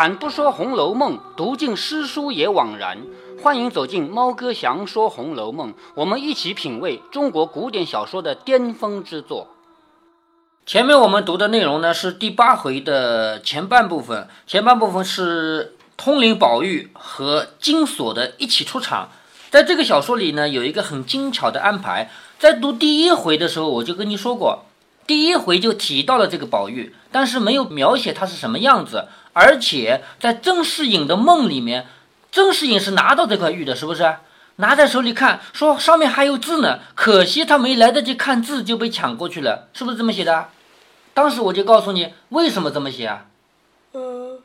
开坛不说《红楼梦》，读尽诗书也枉然。欢迎走进猫哥祥说《红楼梦》，我们一起品味中国古典小说的巅峰之作。前面我们读的内容呢是第八回的前半部分，前半部分是通灵宝玉和金锁的一起出场。在这个小说里呢，有一个很精巧的安排。在读第一回的时候，我就跟你说过，第一回就提到了这个宝玉，但是没有描写他是什么样子。而且在曾世隐的梦里面，曾世隐是拿到这块玉的，是不是？拿在手里看，说上面还有字呢，可惜他没来得及看字就被抢过去了，是不是这么写的？当时我就告诉你为什么这么写啊？嗯，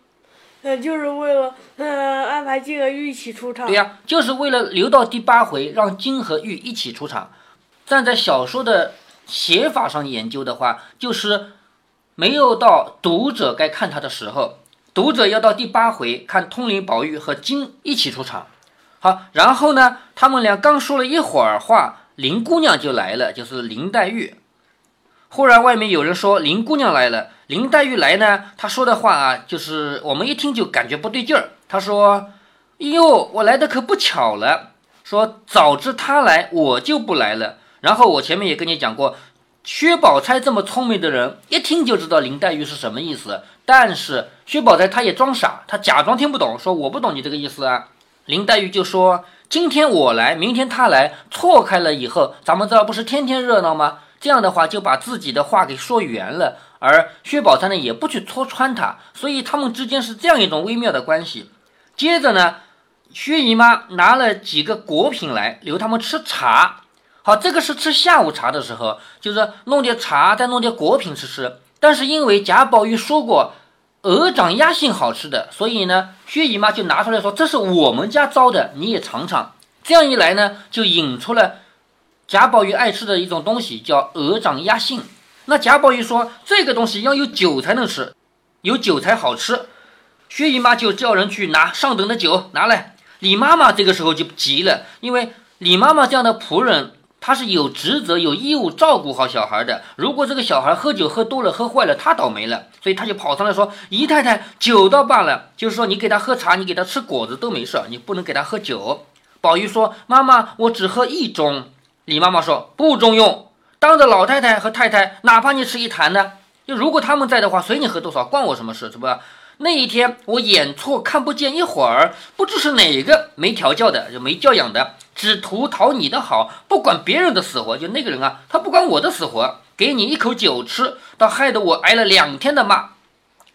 呃，就是为了呃安排金和玉一起出场。对呀，就是为了留到第八回，让金和玉一起出场。站在小说的写法上研究的话，就是没有到读者该看他的时候，读者要到第八回看通灵宝玉和金一起出场。好，然后呢，他们俩刚说了一会儿话，林姑娘就来了，就是林黛玉。忽然外面有人说林姑娘来了，林黛玉来呢，她说的话啊，就是我们一听就感觉不对劲儿。她说：“哟，我来的可不巧了，说早知她来，我就不来了。”然后我前面也跟你讲过，薛宝钗这么聪明的人，一听就知道林黛玉是什么意思。但是薛宝钗她也装傻，她假装听不懂，说我不懂你这个意思啊。林黛玉就说：“今天我来，明天她来，错开了以后，咱们这不是天天热闹吗？这样的话就把自己的话给说圆了。而薛宝钗呢，也不去戳穿她，所以他们之间是这样一种微妙的关系。接着呢，薛姨妈拿了几个果品来留他们吃茶。好，这个是吃下午茶的时候，就是弄点茶，再弄点果品吃吃。但是因为贾宝玉说过鹅掌鸭杏好吃的，所以呢，薛姨妈就拿出来说这是我们家招的，你也尝尝。这样一来呢，就引出了。贾宝玉爱吃的一种东西叫鹅掌鸭杏，那贾宝玉说这个东西要有酒才能吃，有酒才好吃。薛姨妈就叫人去拿上等的酒拿来。李妈妈这个时候就急了，因为李妈妈这样的仆人，他是有职责、有义务照顾好小孩的。如果这个小孩喝酒喝多了、喝坏了，他倒霉了。所以他就跑上来说：“姨太太，酒倒罢了，就是说你给他喝茶，你给他吃果子都没事，你不能给他喝酒。”宝玉说：“妈妈，我只喝一盅。”李妈妈说：“不中用，当着老太太和太太，哪怕你吃一坛呢？就如果他们在的话，随你喝多少，关我什么事？是不？那一天我眼错看不见一会儿，不知是哪个没调教的，就没教养的，只图讨你的好，不管别人的死活。就那个人啊，他不管我的死活，给你一口酒吃，倒害得我挨了两天的骂。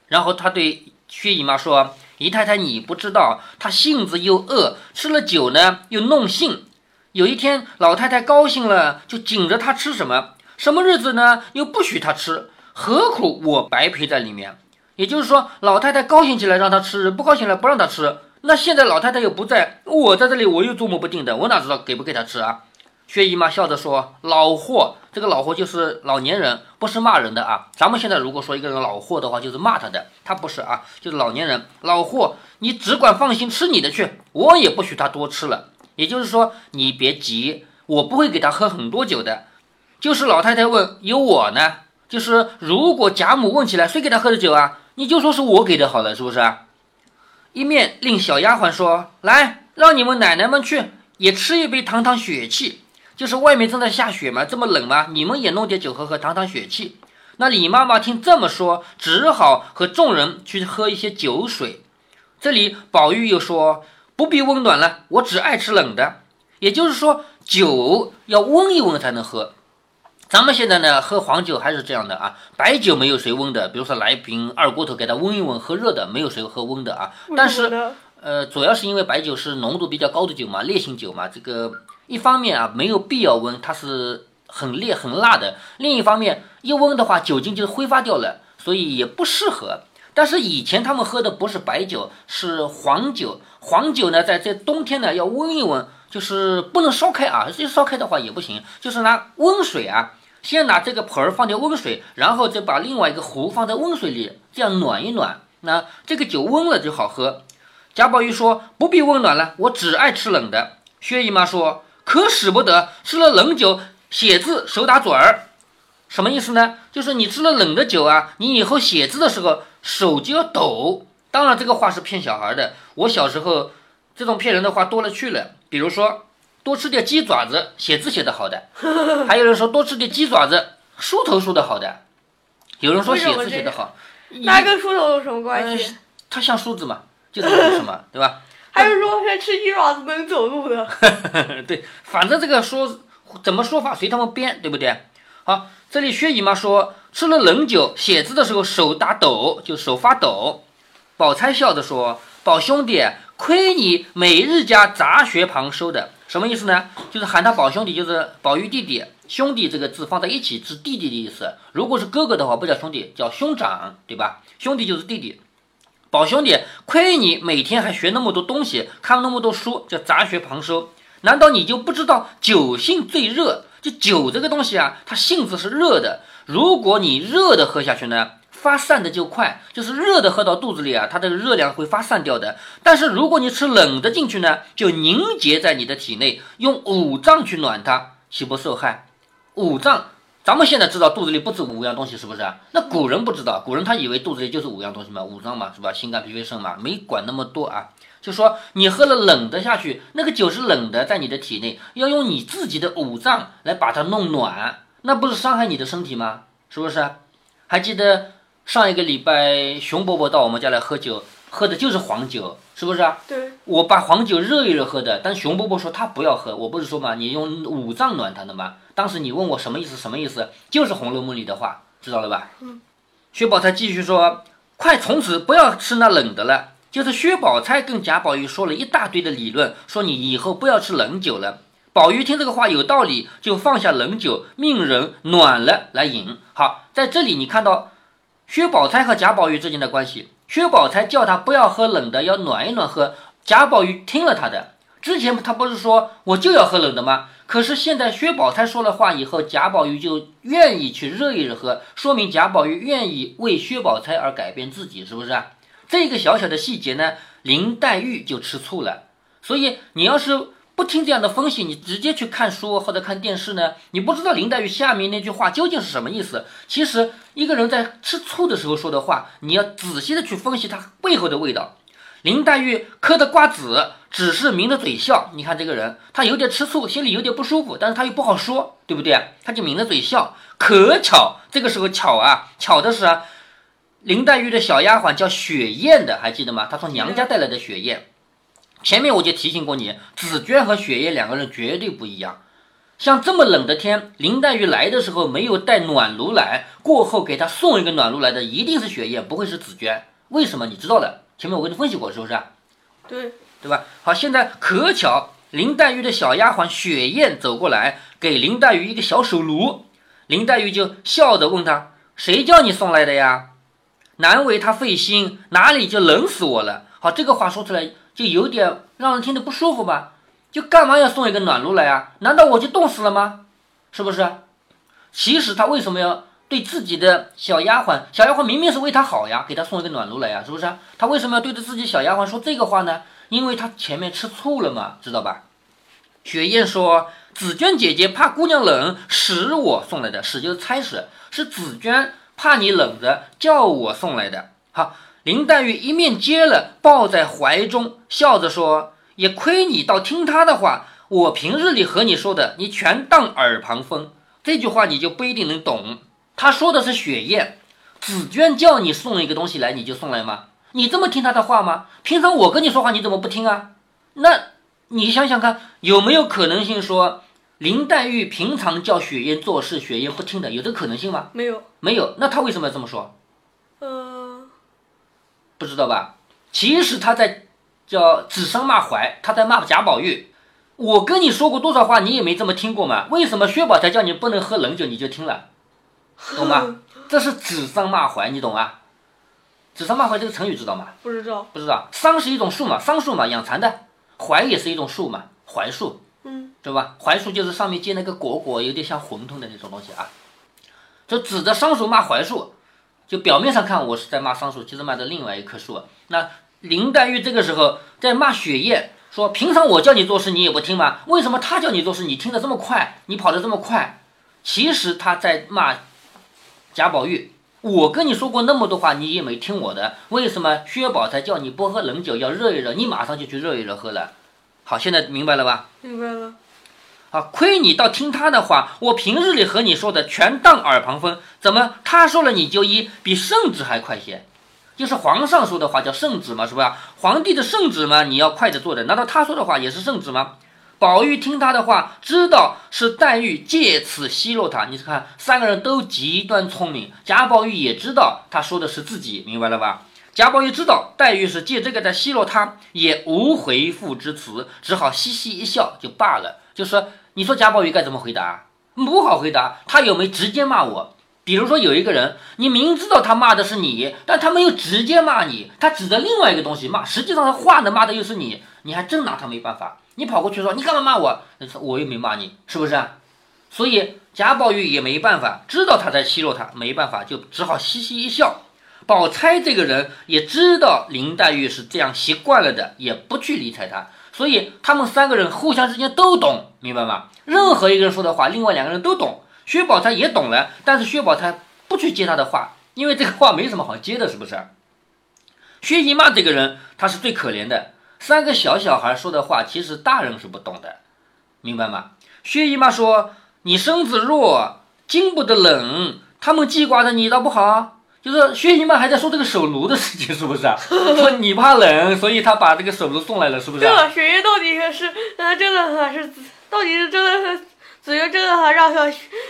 然后他对薛姨妈说：‘姨太太，你不知道，他性子又恶，吃了酒呢又弄性。’”有一天，老太太高兴了，就紧着她吃什么，什么日子呢？又不许她吃，何苦我白陪在里面？也就是说，老太太高兴起来让她吃，不高兴了不让她吃。那现在老太太又不在，我在这里，我又捉摸不定的，我哪知道给不给她吃啊？薛姨妈笑着说：“老货，这个老货就是老年人，不是骂人的啊。咱们现在如果说一个人老货的话，就是骂他的，他不是啊，就是老年人，老货，你只管放心吃你的去，我也不许他多吃了。”也就是说，你别急，我不会给他喝很多酒的。就是老太太问有我呢，就是如果贾母问起来谁给他喝的酒啊，你就说是我给的好了，是不是啊？一面令小丫鬟说来，让你们奶奶们去也吃一杯糖糖血气。就是外面正在下雪嘛，这么冷嘛，你们也弄点酒喝喝，糖糖血气。那李妈妈听这么说，只好和众人去喝一些酒水。这里宝玉又说。不必温暖了，我只爱吃冷的。也就是说，酒要温一温才能喝。咱们现在呢，喝黄酒还是这样的啊，白酒没有谁温的。比如说来一瓶二锅头，给它温一温，喝热的，没有谁喝温的啊。但是，呃，主要是因为白酒是浓度比较高的酒嘛，烈性酒嘛。这个一方面啊，没有必要温，它是很烈很辣的。另一方面，一温的话，酒精就挥发掉了，所以也不适合。但是以前他们喝的不是白酒，是黄酒。黄酒呢，在这冬天呢要温一温，就是不能烧开啊。这烧开的话也不行，就是拿温水啊，先拿这个盆儿放点温水，然后再把另外一个壶放在温水里，这样暖一暖，那这个酒温了就好喝。贾宝玉说不必温暖了，我只爱吃冷的。薛姨妈说可使不得，吃了冷酒写字手打嘴儿，什么意思呢？就是你吃了冷的酒啊，你以后写字的时候手就要抖。当然，这个话是骗小孩的。我小时候，这种骗人的话多了去了。比如说，多吃点鸡爪子，写字写得好的；还有人说多吃点鸡爪子，梳头梳得好的。有人说写字写得好，那跟梳头有什么关系？它像梳子嘛，就是什么，对吧？还有说吃鸡爪子能走路的。对，反正这个说怎么说法随他们编，对不对？好，这里薛姨妈说吃了冷酒，写字的时候手打抖，就手发抖。宝钗笑着说：“宝兄弟，亏你每日家杂学旁收的，什么意思呢？就是喊他宝兄弟，就是宝玉弟弟。兄弟这个字放在一起是弟弟的意思。如果是哥哥的话，不叫兄弟，叫兄长，对吧？兄弟就是弟弟。宝兄弟，亏你每天还学那么多东西，看那么多书，叫杂学旁收。难道你就不知道酒性最热？”就酒这个东西啊，它性子是热的。如果你热的喝下去呢，发散的就快，就是热的喝到肚子里啊，它这个热量会发散掉的。但是如果你吃冷的进去呢，就凝结在你的体内，用五脏去暖它，岂不受害？五脏，咱们现在知道肚子里不止五样东西，是不是？那古人不知道，古人他以为肚子里就是五样东西嘛，五脏嘛，是吧？心肝脾肺肾嘛，没管那么多啊。就说你喝了冷的下去，那个酒是冷的，在你的体内，要用你自己的五脏来把它弄暖，那不是伤害你的身体吗？是不是？还记得上一个礼拜熊伯伯到我们家来喝酒，喝的就是黄酒，是不是啊？对。我把黄酒热一热喝的，但熊伯伯说他不要喝，我不是说嘛，你用五脏暖他的吗？当时你问我什么意思？什么意思？就是《红楼梦》里的话，知道了吧？嗯。薛宝钗继续说：“快从此不要吃那冷的了。”就是薛宝钗跟贾宝玉说了一大堆的理论，说你以后不要吃冷酒了。宝玉听这个话有道理，就放下冷酒，命人暖了来饮。好，在这里你看到薛宝钗和贾宝玉之间的关系。薛宝钗叫他不要喝冷的，要暖一暖喝。贾宝玉听了他的。之前他不是说我就要喝冷的吗？可是现在薛宝钗说了话以后，贾宝玉就愿意去热一热喝，说明贾宝玉愿意为薛宝钗而改变自己，是不是啊？这个小小的细节呢，林黛玉就吃醋了。所以你要是不听这样的分析，你直接去看书或者看电视呢，你不知道林黛玉下面那句话究竟是什么意思。其实一个人在吃醋的时候说的话，你要仔细的去分析它背后的味道。林黛玉嗑的瓜子，只是抿着嘴笑。你看这个人，他有点吃醋，心里有点不舒服，但是他又不好说，对不对？他就抿着嘴笑。可巧，这个时候巧啊，巧的是啊。林黛玉的小丫鬟叫雪雁的，还记得吗？她从娘家带来的雪雁。前面我就提醒过你，紫娟和雪雁两个人绝对不一样。像这么冷的天，林黛玉来的时候没有带暖炉来，过后给她送一个暖炉来的一定是雪雁，不会是紫娟。为什么？你知道的。前面我跟你分析过，是不是？对，对吧？好，现在可巧林黛玉的小丫鬟雪雁走过来，给林黛玉一个小手炉。林黛玉就笑着问她：“谁叫你送来的呀？”难为她费心，哪里就冷死我了？好，这个话说出来就有点让人听得不舒服吧？就干嘛要送一个暖炉来啊？难道我就冻死了吗？是不是？其实他为什么要对自己的小丫鬟？小丫鬟明明是为他好呀，给他送一个暖炉来呀，是不是？他为什么要对着自己小丫鬟说这个话呢？因为他前面吃醋了嘛，知道吧？雪雁说：“紫娟姐姐怕姑娘冷，使我送来的。使就是差使，是紫娟。”怕你冷着，叫我送来的。好，林黛玉一面接了，抱在怀中，笑着说：“也亏你倒听他的话，我平日里和你说的，你全当耳旁风。这句话你就不一定能懂。他说的是雪雁，紫娟叫你送一个东西来，你就送来吗？你这么听他的话吗？平常我跟你说话，你怎么不听啊？那你想想看，有没有可能性说？”林黛玉平常叫雪雁做事，雪雁不听的，有这可能性吗？没有，没有。那她为什么要这么说？嗯，不知道吧？其实他在叫指桑骂槐，他在骂贾宝玉。我跟你说过多少话，你也没这么听过嘛？为什么薛宝钗叫你不能喝冷酒，你就听了？懂吗？这是指桑骂槐，你懂啊？指桑骂槐这个成语知道吗？不知道，不知道。桑是一种树嘛，桑树嘛，养蚕的。槐也是一种树嘛，槐树。嗯，对吧？槐树就是上面结那个果果，有点像馄饨的那种东西啊。就指着桑树骂槐树，就表面上看我是在骂桑树，其实骂的另外一棵树。那林黛玉这个时候在骂雪雁，说平常我叫你做事你也不听吗？为什么他叫你做事你听得这么快，你跑得这么快？其实他在骂贾宝玉，我跟你说过那么多话，你也没听我的。为什么薛宝钗叫你不喝冷酒，要热一热？你马上就去热一热喝了。好，现在明白了吧？明白了。啊，亏你倒听他的话，我平日里和你说的全当耳旁风。怎么他说了你就依，比圣旨还快些？就是皇上说的话叫圣旨嘛，是吧？皇帝的圣旨嘛，你要快着做的。难道他说的话也是圣旨吗？宝玉听他的话，知道是黛玉借此奚落他。你看，三个人都极端聪明。贾宝玉也知道他说的是自己，明白了吧？贾宝玉知道黛玉是借这个在奚落他，也无回复之词，只好嘻嘻一笑就罢了。就说，你说贾宝玉该怎么回答？不好回答。他有没直接骂我？比如说有一个人，你明知道他骂的是你，但他没有直接骂你，他指着另外一个东西骂，实际上他话呢骂的又是你，你还真拿他没办法。你跑过去说你干嘛骂我？我又没骂你，是不是？所以贾宝玉也没办法，知道他在奚落他，没办法，就只好嘻嘻一笑。宝钗这个人也知道林黛玉是这样习惯了的，也不去理睬他。所以他们三个人互相之间都懂，明白吗？任何一个人说的话，另外两个人都懂。薛宝钗也懂了，但是薛宝钗不去接他的话，因为这个话没什么好接的，是不是？薛姨妈这个人，她是最可怜的。三个小小孩说的话，其实大人是不懂的，明白吗？薛姨妈说：“你身子弱，经不得冷，他们记挂着你倒不好。”就是薛姨妈还在说这个手炉的事情，是不是啊？说你怕冷，所以他把这个手炉送来了，是不是？这雪爷到底是呃真的还是到底是真的是子月真的让小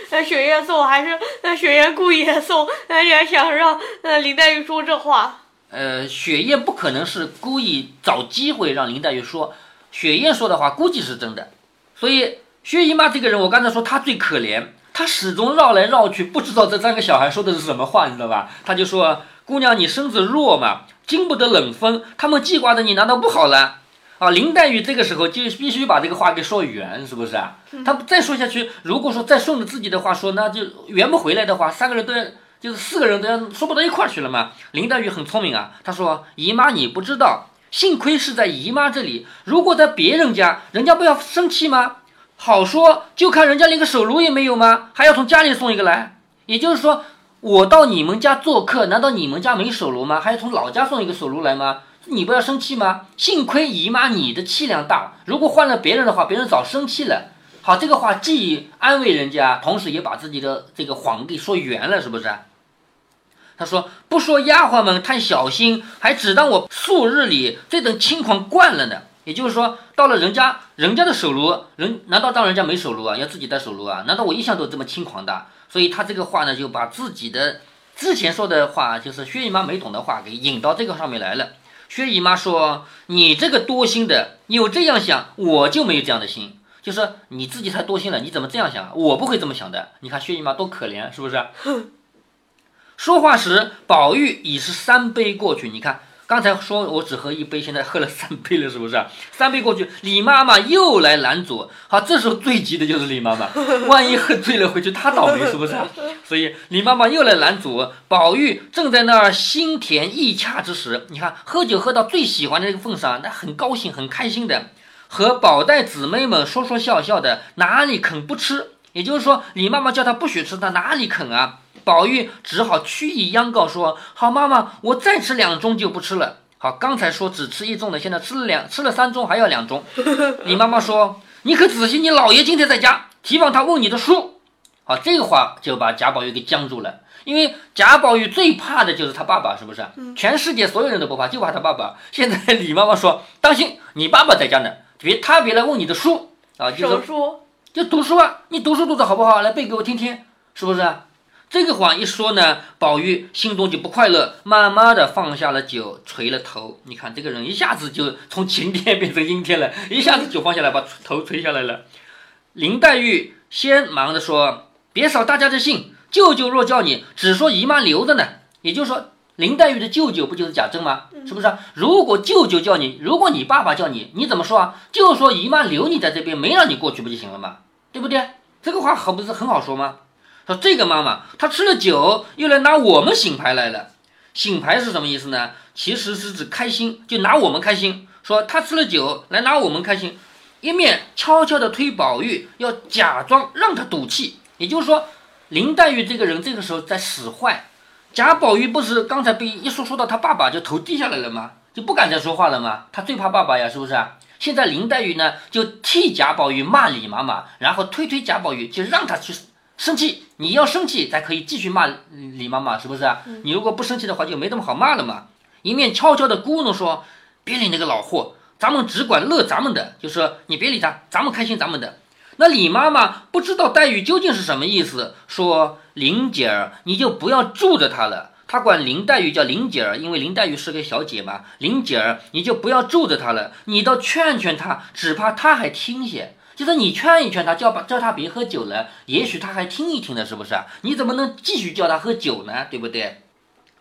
呃雪爷送，还是呃雪爷故意送，呃也想让呃林黛玉说这话？呃，雪雁不可能是故意找机会让林黛玉说，雪雁说的话估计是真的，所以薛姨妈这个人，我刚才说她最可怜，她始终绕来绕去，不知道这三个小孩说的是什么话，你知道吧？他就说：“姑娘，你身子弱嘛，经不得冷风，他们记挂着你，难道不好了？”啊，林黛玉这个时候就必须把这个话给说圆，是不是啊？她再说下去，如果说再顺着自己的话说，那就圆不回来的话，三个人都要。就是四个人都要说不到一块儿去了嘛。林黛玉很聪明啊，她说：“姨妈你不知道，幸亏是在姨妈这里，如果在别人家，人家不要生气吗？好说，就看人家连个手炉也没有吗？还要从家里送一个来。也就是说，我到你们家做客，难道你们家没手炉吗？还要从老家送一个手炉来吗？你不要生气吗？幸亏姨妈你的气量大，如果换了别人的话，别人早生气了。好，这个话既安慰人家，同时也把自己的这个谎给说圆了，是不是？”他说：“不说丫鬟们太小心，还只当我素日里这等轻狂惯了呢。也就是说，到了人家人家的手炉，人难道当人家没手炉啊？要自己带手炉啊？难道我一向都这么轻狂的？所以他这个话呢，就把自己的之前说的话，就是薛姨妈没懂的话，给引到这个上面来了。薛姨妈说：‘你这个多心的，有这样想，我就没有这样的心。就是你自己太多心了，你怎么这样想？我不会这么想的。你看薛姨妈多可怜，是不是？’”说话时，宝玉已是三杯过去。你看，刚才说我只喝一杯，现在喝了三杯了，是不是？三杯过去，李妈妈又来拦阻。好，这时候最急的就是李妈妈，万一喝醉了回去，她倒霉，是不是？所以李妈妈又来拦阻。宝玉正在那儿心甜意洽之时，你看，喝酒喝到最喜欢的这个份上，那很高兴，很开心的，和宝黛姊妹们说说笑笑的，哪里肯不吃？也就是说，李妈妈叫他不许吃，他哪里肯啊？宝玉只好屈意央告说：“好，妈妈，我再吃两盅就不吃了。”好，刚才说只吃一盅的，现在吃了两，吃了三盅还要两盅。李妈妈说：“你可仔细，你姥爷今天在家，提防他问你的书。”好，这个话就把贾宝玉给僵住了，因为贾宝玉最怕的就是他爸爸，是不是？全世界所有人都不怕，就怕他爸爸。现在李妈妈说：“当心，你爸爸在家呢，别他别来问你的书啊，就是就读书啊，你读书读的好不好？来背给我听听，是不是？”这个谎一说呢，宝玉心中就不快乐，慢慢的放下了酒，垂了头。你看这个人一下子就从晴天变成阴天了，一下子酒放下来，把头垂下来了。林黛玉先忙着说：“别扫大家的兴，舅舅若叫你，只说姨妈留着呢。”也就是说，林黛玉的舅舅不就是贾政吗？是不是？如果舅舅叫你，如果你爸爸叫你，你怎么说啊？就说姨妈留你在这边，没让你过去不就行了吗？对不对？这个话可不是很好说吗？说这个妈妈，她吃了酒，又来拿我们醒牌来了。醒牌是什么意思呢？其实是指开心，就拿我们开心。说她吃了酒来拿我们开心，一面悄悄地推宝玉，要假装让他赌气。也就是说，林黛玉这个人这个时候在使坏，贾宝玉不是刚才被一说说到他爸爸就头低下来了吗？就不敢再说话了吗？他最怕爸爸呀，是不是？现在林黛玉呢就替贾宝玉骂李妈妈，然后推推贾宝玉，就让他去生气。你要生气才可以继续骂李妈妈，是不是啊？你如果不生气的话，就没那么好骂了嘛。一面悄悄的咕哝说：“别理那个老货，咱们只管乐咱们的，就说你别理他，咱们开心咱们的。”那李妈妈不知道黛玉究竟是什么意思，说：“林姐儿，你就不要住着她了。”她管林黛玉叫林姐儿，因为林黛玉是个小姐嘛。林姐儿，你就不要住着她了，你倒劝劝她，只怕她还听些。就是你劝一劝他，叫把叫他别喝酒了，也许他还听一听的，是不是？你怎么能继续叫他喝酒呢？对不对？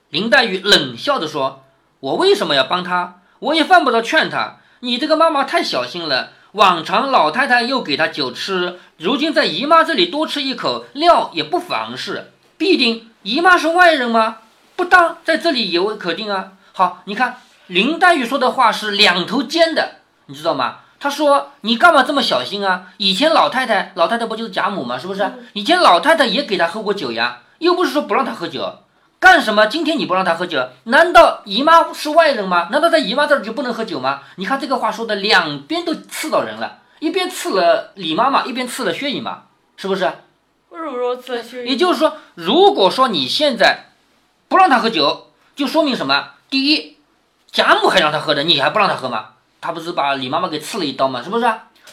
林黛玉冷笑着说：“我为什么要帮他？我也犯不着劝他。你这个妈妈太小心了。”往常老太太又给他酒吃，如今在姨妈这里多吃一口料也不妨事。必定姨妈是外人吗？不当在这里也未可定啊。好，你看林黛玉说的话是两头尖的，你知道吗？她说你干嘛这么小心啊？以前老太太，老太太不就是贾母吗？是不是？以前老太太也给她喝过酒呀，又不是说不让她喝酒。干什么？今天你不让他喝酒，难道姨妈是外人吗？难道在姨妈这儿就不能喝酒吗？你看这个话说的两边都刺到人了，一边刺了李妈妈，一边刺了薛姨妈，是不是？为什么说刺了薛姨？也就是说，如果说你现在不让他喝酒，就说明什么？第一，贾母还让他喝的，你还不让他喝吗？他不是把李妈妈给刺了一刀吗？是不是？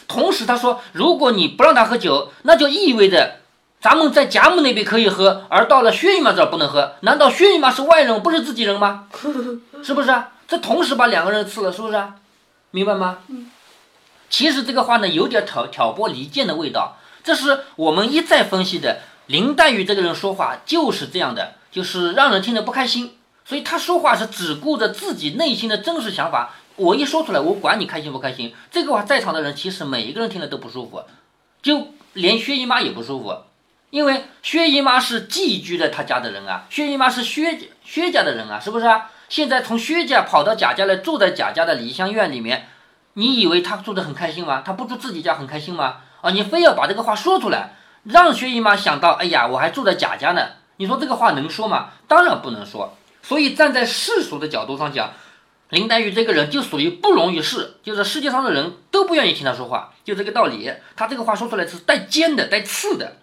同时他说，如果你不让他喝酒，那就意味着。咱们在贾母那边可以喝，而到了薛姨妈这儿不能喝。难道薛姨妈是外人，不是自己人吗？是不是啊？这同时把两个人刺了，是不是啊？明白吗？其实这个话呢，有点挑挑拨离间的味道。这是我们一再分析的。林黛玉这个人说话就是这样的，就是让人听得不开心。所以她说话是只顾着自己内心的真实想法。我一说出来，我管你开心不开心。这个话在场的人其实每一个人听了都不舒服，就连薛姨妈也不舒服。因为薛姨妈是寄居在他家的人啊，薛姨妈是薛薛家的人啊，是不是啊？现在从薛家跑到贾家来，住在贾家的梨香院里面，你以为他住得很开心吗？他不住自己家很开心吗？啊，你非要把这个话说出来，让薛姨妈想到，哎呀，我还住在贾家呢。你说这个话能说吗？当然不能说。所以站在世俗的角度上讲，林黛玉这个人就属于不容于世，就是世界上的人都不愿意听她说话，就这个道理。她这个话说出来是带尖的，带刺的。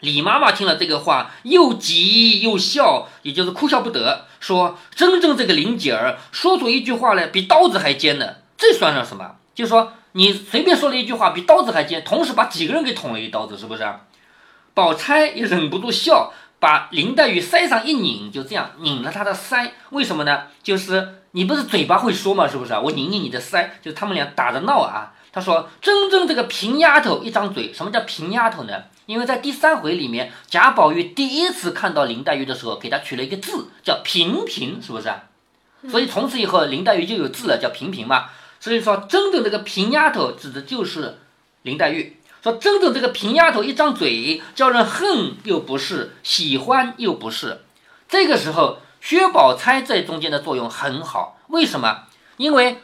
李妈妈听了这个话，又急又笑，也就是哭笑不得，说：“真正这个林姐儿说出一句话来，比刀子还尖呢，这算上什么？就说你随便说了一句话，比刀子还尖，同时把几个人给捅了一刀子，是不是？”宝钗也忍不住笑，把林黛玉腮上一拧，就这样拧了她的腮。为什么呢？就是你不是嘴巴会说吗？是不是啊？我拧拧你的腮，就是他们俩打着闹啊。他说：“真正这个平丫头一张嘴，什么叫平丫头呢？”因为在第三回里面，贾宝玉第一次看到林黛玉的时候，给她取了一个字叫“平平”，是不是？所以从此以后，林黛玉就有字了，叫“平平”嘛。所以说，真正这个平丫头指的就是林黛玉。说真正这个平丫头一张嘴，叫人恨又不是，喜欢又不是。这个时候，薛宝钗在中间的作用很好。为什么？因为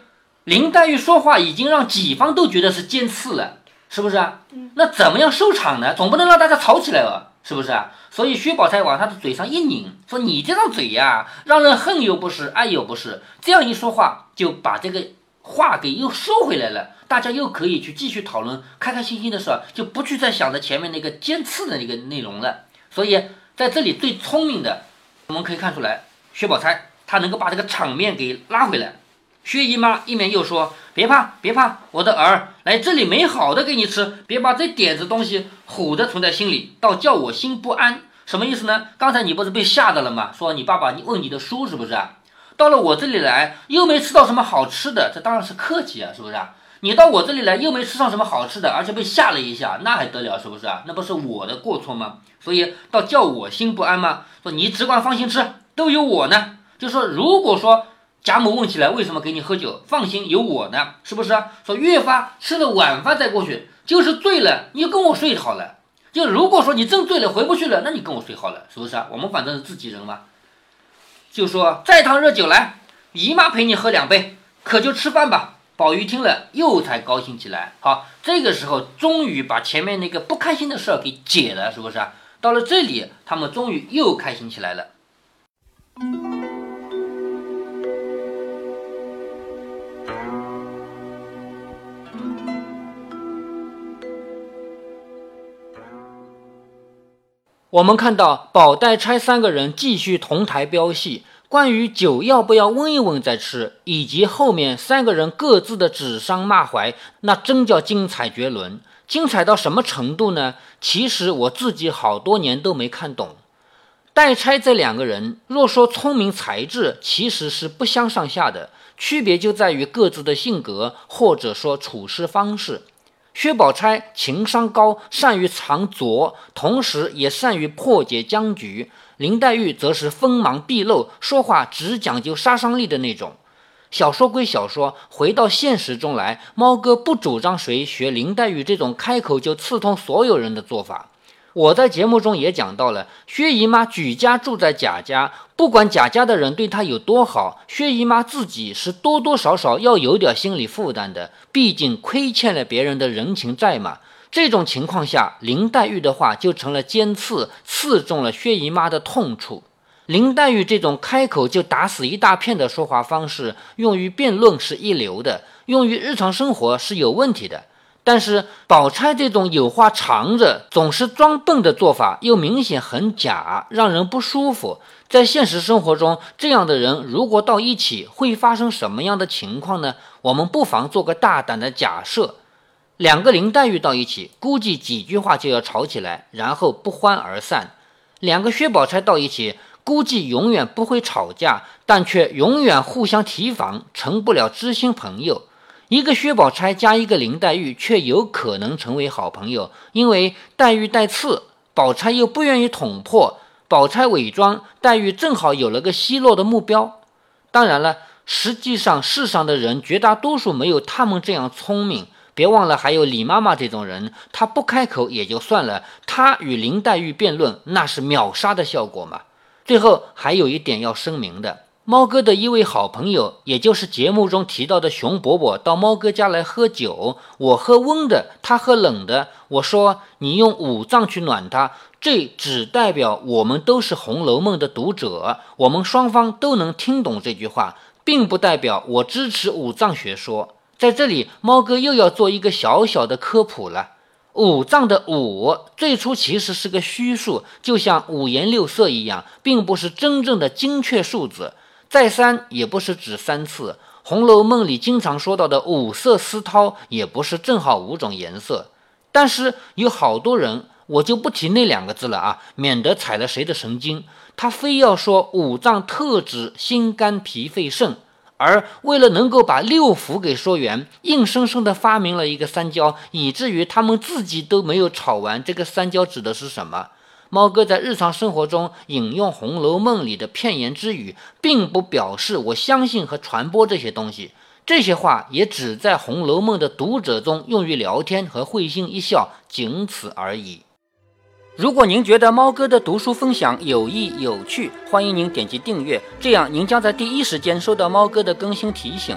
林黛玉说话已经让己方都觉得是尖刺了。是不是啊？那怎么样收场呢？总不能让大家吵起来了，是不是啊？所以薛宝钗往她的嘴上一拧，说：“你这张嘴呀，让人恨又不是，爱又不是。”这样一说话，就把这个话给又收回来了。大家又可以去继续讨论，开开心心的事儿，就不去再想着前面那个尖刺的那个内容了。所以在这里最聪明的，我们可以看出来，薛宝钗她能够把这个场面给拉回来。薛姨妈一面又说：“别怕，别怕，我的儿来这里没好的给你吃，别把这点子东西唬的存在心里，倒叫我心不安。什么意思呢？刚才你不是被吓到了吗？说你爸爸你问你的书是不是啊？到了我这里来又没吃到什么好吃的，这当然是客气啊，是不是啊？你到我这里来又没吃上什么好吃的，而且被吓了一下，那还得了，是不是啊？那不是我的过错吗？所以倒叫我心不安吗？说你只管放心吃，都有我呢。就说如果说。”贾母问起来：“为什么给你喝酒？放心，有我呢，是不是？说越发吃了晚饭再过去，就是醉了，你就跟我睡好了。就如果说你真醉了回不去了，那你跟我睡好了，是不是啊？我们反正是自己人嘛。就说再烫热酒来，姨妈陪你喝两杯，可就吃饭吧。”宝玉听了又才高兴起来。好，这个时候终于把前面那个不开心的事儿给解了，是不是啊？到了这里，他们终于又开心起来了。我们看到宝黛钗三个人继续同台飙戏，关于酒要不要温一温再吃，以及后面三个人各自的指桑骂槐，那真叫精彩绝伦。精彩到什么程度呢？其实我自己好多年都没看懂。黛钗这两个人，若说聪明才智，其实是不相上下的，区别就在于各自的性格，或者说处事方式。薛宝钗情商高，善于藏拙，同时也善于破解僵局；林黛玉则是锋芒毕露，说话只讲究杀伤力的那种。小说归小说，回到现实中来，猫哥不主张谁学林黛玉这种开口就刺痛所有人的做法。我在节目中也讲到了，薛姨妈举家住在贾家，不管贾家的人对她有多好，薛姨妈自己是多多少少要有点心理负担的，毕竟亏欠了别人的人情债嘛。这种情况下，林黛玉的话就成了尖刺，刺中了薛姨妈的痛处。林黛玉这种开口就打死一大片的说话方式，用于辩论是一流的，用于日常生活是有问题的。但是宝钗这种有话藏着、总是装笨的做法，又明显很假，让人不舒服。在现实生活中，这样的人如果到一起，会发生什么样的情况呢？我们不妨做个大胆的假设：两个林黛玉到一起，估计几句话就要吵起来，然后不欢而散；两个薛宝钗到一起，估计永远不会吵架，但却永远互相提防，成不了知心朋友。一个薛宝钗加一个林黛玉，却有可能成为好朋友，因为黛玉带刺，宝钗又不愿意捅破，宝钗伪装，黛玉正好有了个奚落的目标。当然了，实际上世上的人绝大多数没有他们这样聪明。别忘了，还有李妈妈这种人，她不开口也就算了，她与林黛玉辩论，那是秒杀的效果嘛。最后还有一点要声明的。猫哥的一位好朋友，也就是节目中提到的熊伯伯，到猫哥家来喝酒。我喝温的，他喝冷的。我说你用五脏去暖他，这只代表我们都是《红楼梦》的读者，我们双方都能听懂这句话，并不代表我支持五脏学说。在这里，猫哥又要做一个小小的科普了。五脏的五，最初其实是个虚数，就像五颜六色一样，并不是真正的精确数字。再三也不是指三次，《红楼梦》里经常说到的五色丝绦也不是正好五种颜色。但是有好多人，我就不提那两个字了啊，免得踩了谁的神经。他非要说五脏特指心肝脾肺肾，而为了能够把六腑给说圆，硬生生的发明了一个三焦，以至于他们自己都没有吵完这个三焦指的是什么。猫哥在日常生活中引用《红楼梦》里的片言之语，并不表示我相信和传播这些东西。这些话也只在《红楼梦》的读者中用于聊天和会心一笑，仅此而已。如果您觉得猫哥的读书分享有益有趣，欢迎您点击订阅，这样您将在第一时间收到猫哥的更新提醒。